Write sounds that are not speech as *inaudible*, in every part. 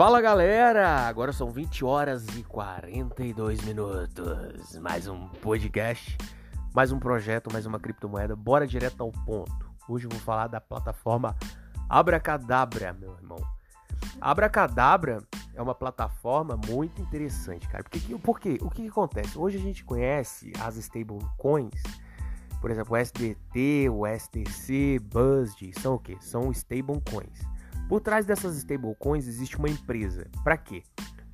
Fala galera, agora são 20 horas e 42 minutos. Mais um podcast, mais um projeto, mais uma criptomoeda. Bora direto ao ponto. Hoje eu vou falar da plataforma Abracadabra, meu irmão. Abracadabra é uma plataforma muito interessante, cara. Por quê? O que, que acontece? Hoje a gente conhece as stablecoins, por exemplo, o SDT, o STC, BUSD, são o quê? São stablecoins. Por trás dessas stablecoins existe uma empresa. Para quê?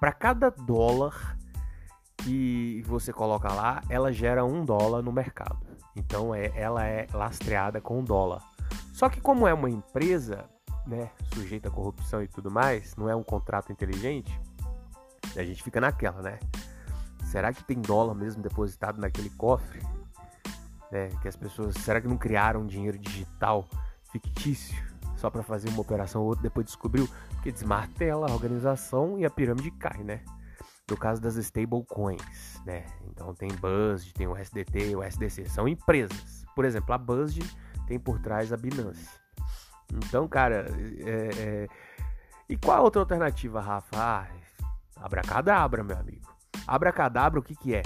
Para cada dólar que você coloca lá, ela gera um dólar no mercado. Então é, ela é lastreada com um dólar. Só que como é uma empresa, né, sujeita à corrupção e tudo mais, não é um contrato inteligente, a gente fica naquela, né? Será que tem dólar mesmo depositado naquele cofre? Né, que as pessoas, será que não criaram dinheiro digital fictício? Só para fazer uma operação ou outra, depois descobriu que desmartela a organização e a pirâmide cai, né? No caso das stablecoins, né? Então tem BUSD, tem o SDT, o SDC, são empresas. Por exemplo, a BUSD tem por trás a Binance. Então, cara, é, é... e qual a outra alternativa, Rafa? Ah, abracadabra, meu amigo. Abracadabra, o que que é?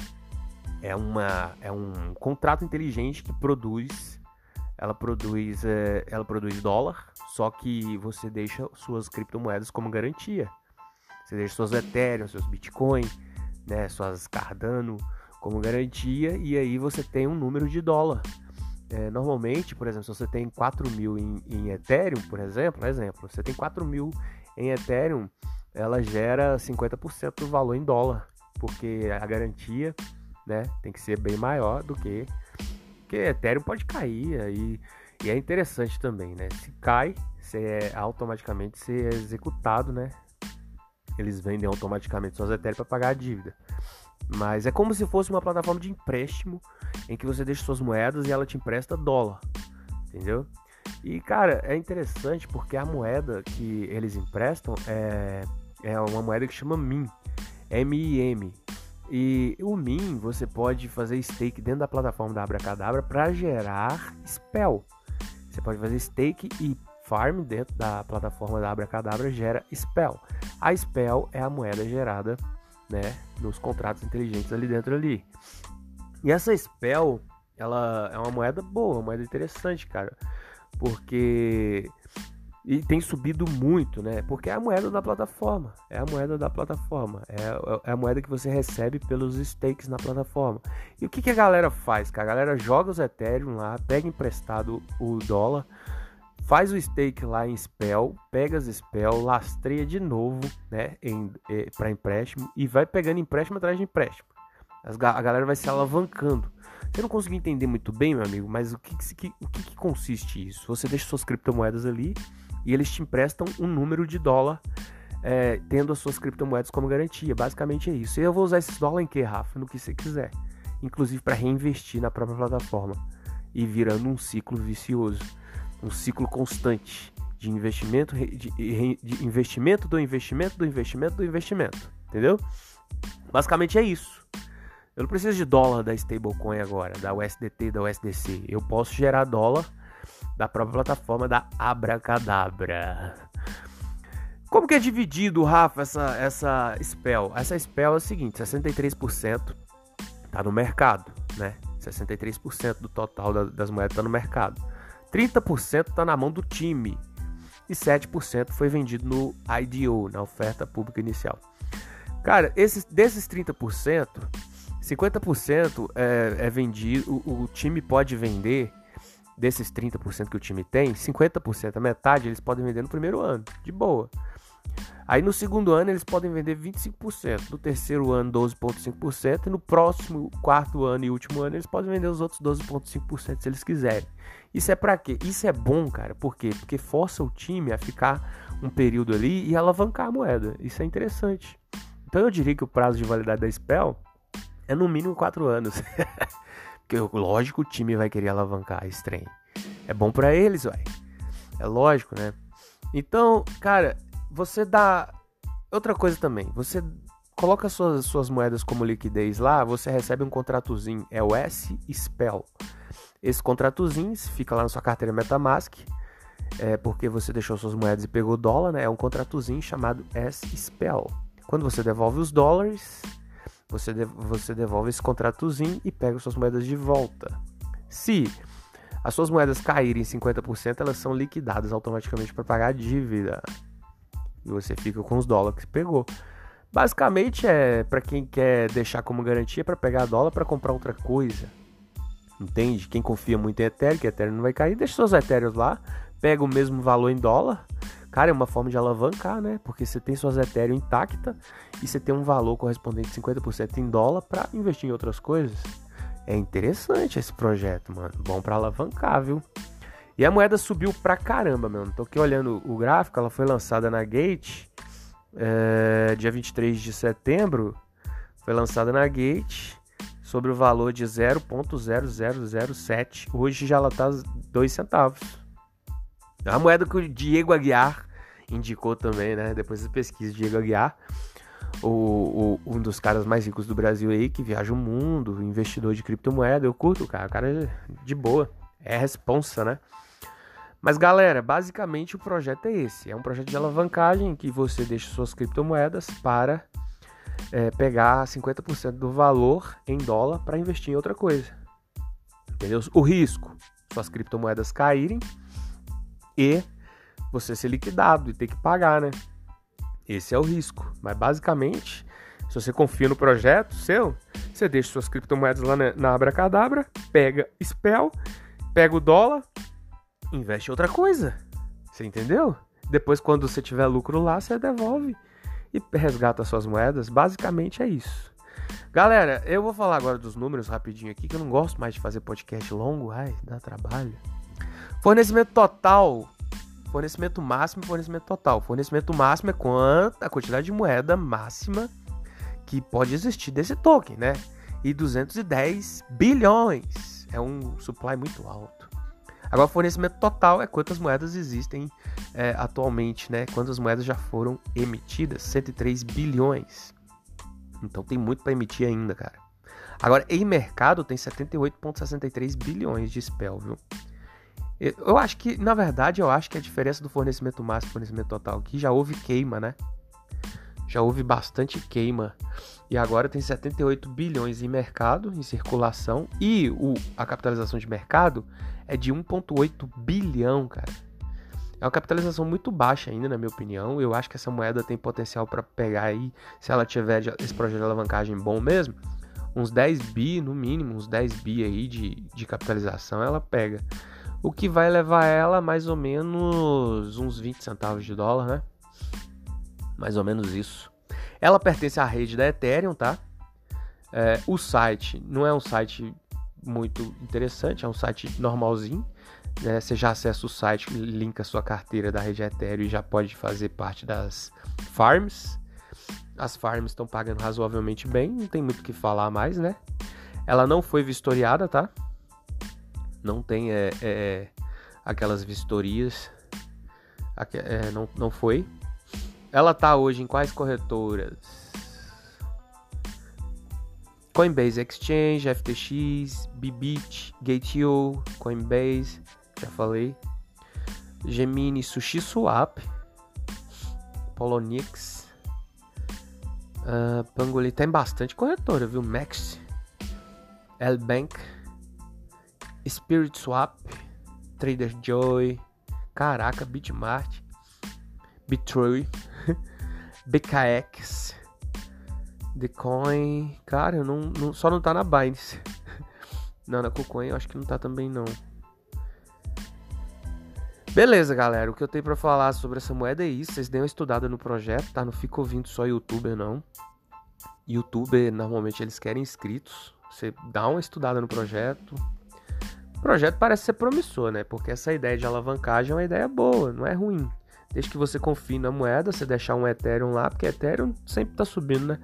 É, uma, é um contrato inteligente que produz ela produz, é, ela produz dólar, só que você deixa suas criptomoedas como garantia. Você deixa suas Ethereum, seus Bitcoin, né, suas Cardano como garantia e aí você tem um número de dólar. É, normalmente, por exemplo, se você tem 4 mil em, em Ethereum, por exemplo, exemplo, você tem 4 mil em Ethereum, ela gera 50% do valor em dólar, porque a garantia né, tem que ser bem maior do que porque Ethereum pode cair aí. E é interessante também, né? Se cai, você é automaticamente ser é executado, né? Eles vendem automaticamente suas Ethereum para pagar a dívida. Mas é como se fosse uma plataforma de empréstimo em que você deixa suas moedas e ela te empresta dólar. Entendeu? E cara, é interessante porque a moeda que eles emprestam é, é uma moeda que chama MIM. M-I-M. E o Min, você pode fazer stake dentro da plataforma da Abracadabra para gerar spell. Você pode fazer stake e farm dentro da plataforma da Abracadabra gera spell. A spell é a moeda gerada, né, nos contratos inteligentes ali dentro ali. E essa spell, ela é uma moeda boa, uma moeda interessante, cara, porque e tem subido muito, né? Porque é a moeda da plataforma. É a moeda da plataforma. É, é a moeda que você recebe pelos stakes na plataforma. E o que, que a galera faz? Que a galera joga os Ethereum lá, pega emprestado o dólar, faz o stake lá em Spell, pega as Spell, lastreia de novo, né? Eh, para empréstimo e vai pegando empréstimo atrás de empréstimo. As, a galera vai se alavancando. Eu não consegui entender muito bem, meu amigo, mas o que, que, o que, que consiste isso? Você deixa suas criptomoedas ali e eles te emprestam um número de dólar é, tendo as suas criptomoedas como garantia. Basicamente é isso. E eu vou usar esses dólares em que, Rafa? No que você quiser. Inclusive para reinvestir na própria plataforma. E virando um ciclo vicioso. Um ciclo constante de investimento, de, de investimento do investimento do investimento do investimento. Entendeu? Basicamente é isso. Eu não preciso de dólar da stablecoin agora, da USDT, da USDC. Eu posso gerar dólar da própria plataforma da Abracadabra. Como que é dividido, Rafa, essa, essa spell? Essa spell é o seguinte, 63% está no mercado, né? 63% do total das moedas está no mercado. 30% está na mão do time. E 7% foi vendido no IDO, na oferta pública inicial. Cara, esses, desses 30%, 50% é, é vendido, o, o time pode vender desses 30% que o time tem, 50%, a metade, eles podem vender no primeiro ano, de boa. Aí no segundo ano eles podem vender 25%, no terceiro ano 12,5% e no próximo quarto ano e último ano eles podem vender os outros 12,5% se eles quiserem. Isso é para quê? Isso é bom, cara. Por quê? Porque força o time a ficar um período ali e alavancar a moeda. Isso é interessante. Então eu diria que o prazo de validade da Spell é no mínimo 4 anos. *laughs* Porque, lógico, o time vai querer alavancar esse trem. É bom para eles, ué. É lógico, né? Então, cara, você dá. Outra coisa também, você coloca suas, suas moedas como liquidez lá, você recebe um contratozinho, é o S-Spell. Esse contratozinho fica lá na sua carteira Metamask. é porque você deixou suas moedas e pegou dólar, né? É um contratozinho chamado S-Spell. Quando você devolve os dólares, você, você devolve esse contratozinho e pega suas moedas de volta. Se as suas moedas caírem 50%, elas são liquidadas automaticamente para pagar a dívida. E você fica com os dólares que pegou. Basicamente é para quem quer deixar como garantia para pegar dólar para comprar outra coisa. Entende? Quem confia muito em Ethereum, que Ethereum não vai cair, deixa seus Ethereum lá, pega o mesmo valor em dólar. Cara, é uma forma de alavancar, né? Porque você tem suas Ethereum intacta e você tem um valor correspondente de 50% em dólar para investir em outras coisas. É interessante esse projeto, mano. Bom para alavancar, viu? E a moeda subiu pra caramba, mano. Tô aqui olhando o gráfico, ela foi lançada na Gate é, dia 23 de setembro. Foi lançada na Gate sobre o valor de 0.0007. Hoje já ela tá 2 centavos. É uma moeda que o Diego Aguiar indicou também, né? Depois da pesquisa, Diego Aguiar, o, o, um dos caras mais ricos do Brasil aí, que viaja o mundo, investidor de criptomoeda. Eu curto, cara. O cara é de boa. É responsa, né? Mas galera, basicamente o projeto é esse. É um projeto de alavancagem que você deixa suas criptomoedas para é, pegar 50% do valor em dólar para investir em outra coisa. Entendeu? O risco, suas criptomoedas caírem e você ser liquidado e ter que pagar, né? Esse é o risco. Mas basicamente, se você confia no projeto seu, você deixa suas criptomoedas lá na, Abracadabra, pega Spell, pega o dólar, investe em outra coisa. Você entendeu? Depois, quando você tiver lucro lá, você devolve e resgata suas moedas. Basicamente é isso. Galera, eu vou falar agora dos números rapidinho aqui, que eu não gosto mais de fazer podcast longo. Ai, dá trabalho. Fornecimento total. Fornecimento máximo e fornecimento total. Fornecimento máximo é quanto a quantidade de moeda máxima que pode existir desse token, né? E 210 bilhões. É um supply muito alto. Agora, fornecimento total é quantas moedas existem é, atualmente, né? Quantas moedas já foram emitidas? 103 bilhões. Então tem muito para emitir ainda, cara. Agora, em mercado tem 78,63 bilhões de spell, viu? Eu acho que, na verdade, eu acho que a diferença do fornecimento máximo e fornecimento total aqui já houve queima, né? Já houve bastante queima. E agora tem 78 bilhões em mercado, em circulação. E o, a capitalização de mercado é de 1,8 bilhão, cara. É uma capitalização muito baixa ainda, na minha opinião. Eu acho que essa moeda tem potencial para pegar aí, se ela tiver esse projeto de alavancagem bom mesmo, uns 10 bi, no mínimo, uns 10 bi aí de, de capitalização ela pega. O que vai levar ela mais ou menos uns 20 centavos de dólar, né? Mais ou menos isso. Ela pertence à rede da Ethereum, tá? É, o site não é um site muito interessante, é um site normalzinho. Né? Você já acessa o site, linka sua carteira da rede Ethereum e já pode fazer parte das farms. As farms estão pagando razoavelmente bem, não tem muito o que falar mais, né? Ela não foi vistoriada, tá? Não tem é, é, aquelas vistorias. É, não, não foi. Ela tá hoje em quais corretoras? Coinbase Exchange, FTX, Bybit, Gate.io, Coinbase, já falei. Gemini Sushi Swap, Polonix, uh, Pangoli, tem bastante corretora, viu? Max, Lbank, Spirit Swap, Trader Joy, caraca, Bitmart, Bitrui, *laughs* BKX, Decoin, cara, não, não, só não tá na Binance. *laughs* Não, na KuCoin eu acho que não tá também não. Beleza, galera. O que eu tenho para falar sobre essa moeda é isso. Vocês deem uma estudada no projeto, tá? Não fica ouvindo só youtuber, não. Youtuber, normalmente eles querem inscritos. Você dá uma estudada no projeto. O projeto parece ser promissor, né? Porque essa ideia de alavancagem é uma ideia boa, não é ruim. Desde que você confie na moeda, você deixar um Ethereum lá, porque Ethereum sempre tá subindo, né?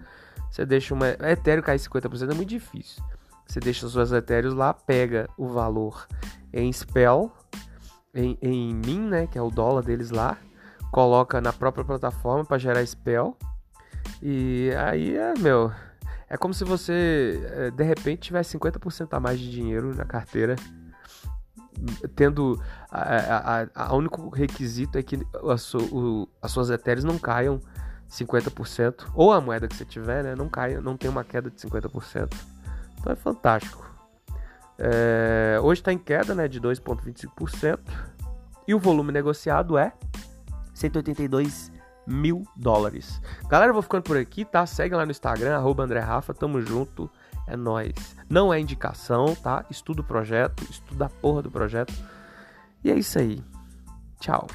Você deixa uma Ethereum cair 50% é muito difícil. Você deixa suas Ethereum lá, pega o valor em Spell, em, em Min, né, que é o dólar deles lá, coloca na própria plataforma para gerar Spell. E aí é, meu, é como se você é, de repente tivesse 50% a mais de dinheiro na carteira tendo a, a, a, único requisito é que a su, o, as suas etéreas não caiam 50%, ou a moeda que você tiver, né, não caia, não tem uma queda de 50%. Então é fantástico. É, hoje está em queda né, de 2,25% e o volume negociado é 182 mil dólares. Galera, eu vou ficando por aqui, tá? Segue lá no Instagram, arroba André Rafa, tamo junto, é nós. Não é indicação, tá? Estuda o projeto, estuda a porra do projeto. E é isso aí. Tchau.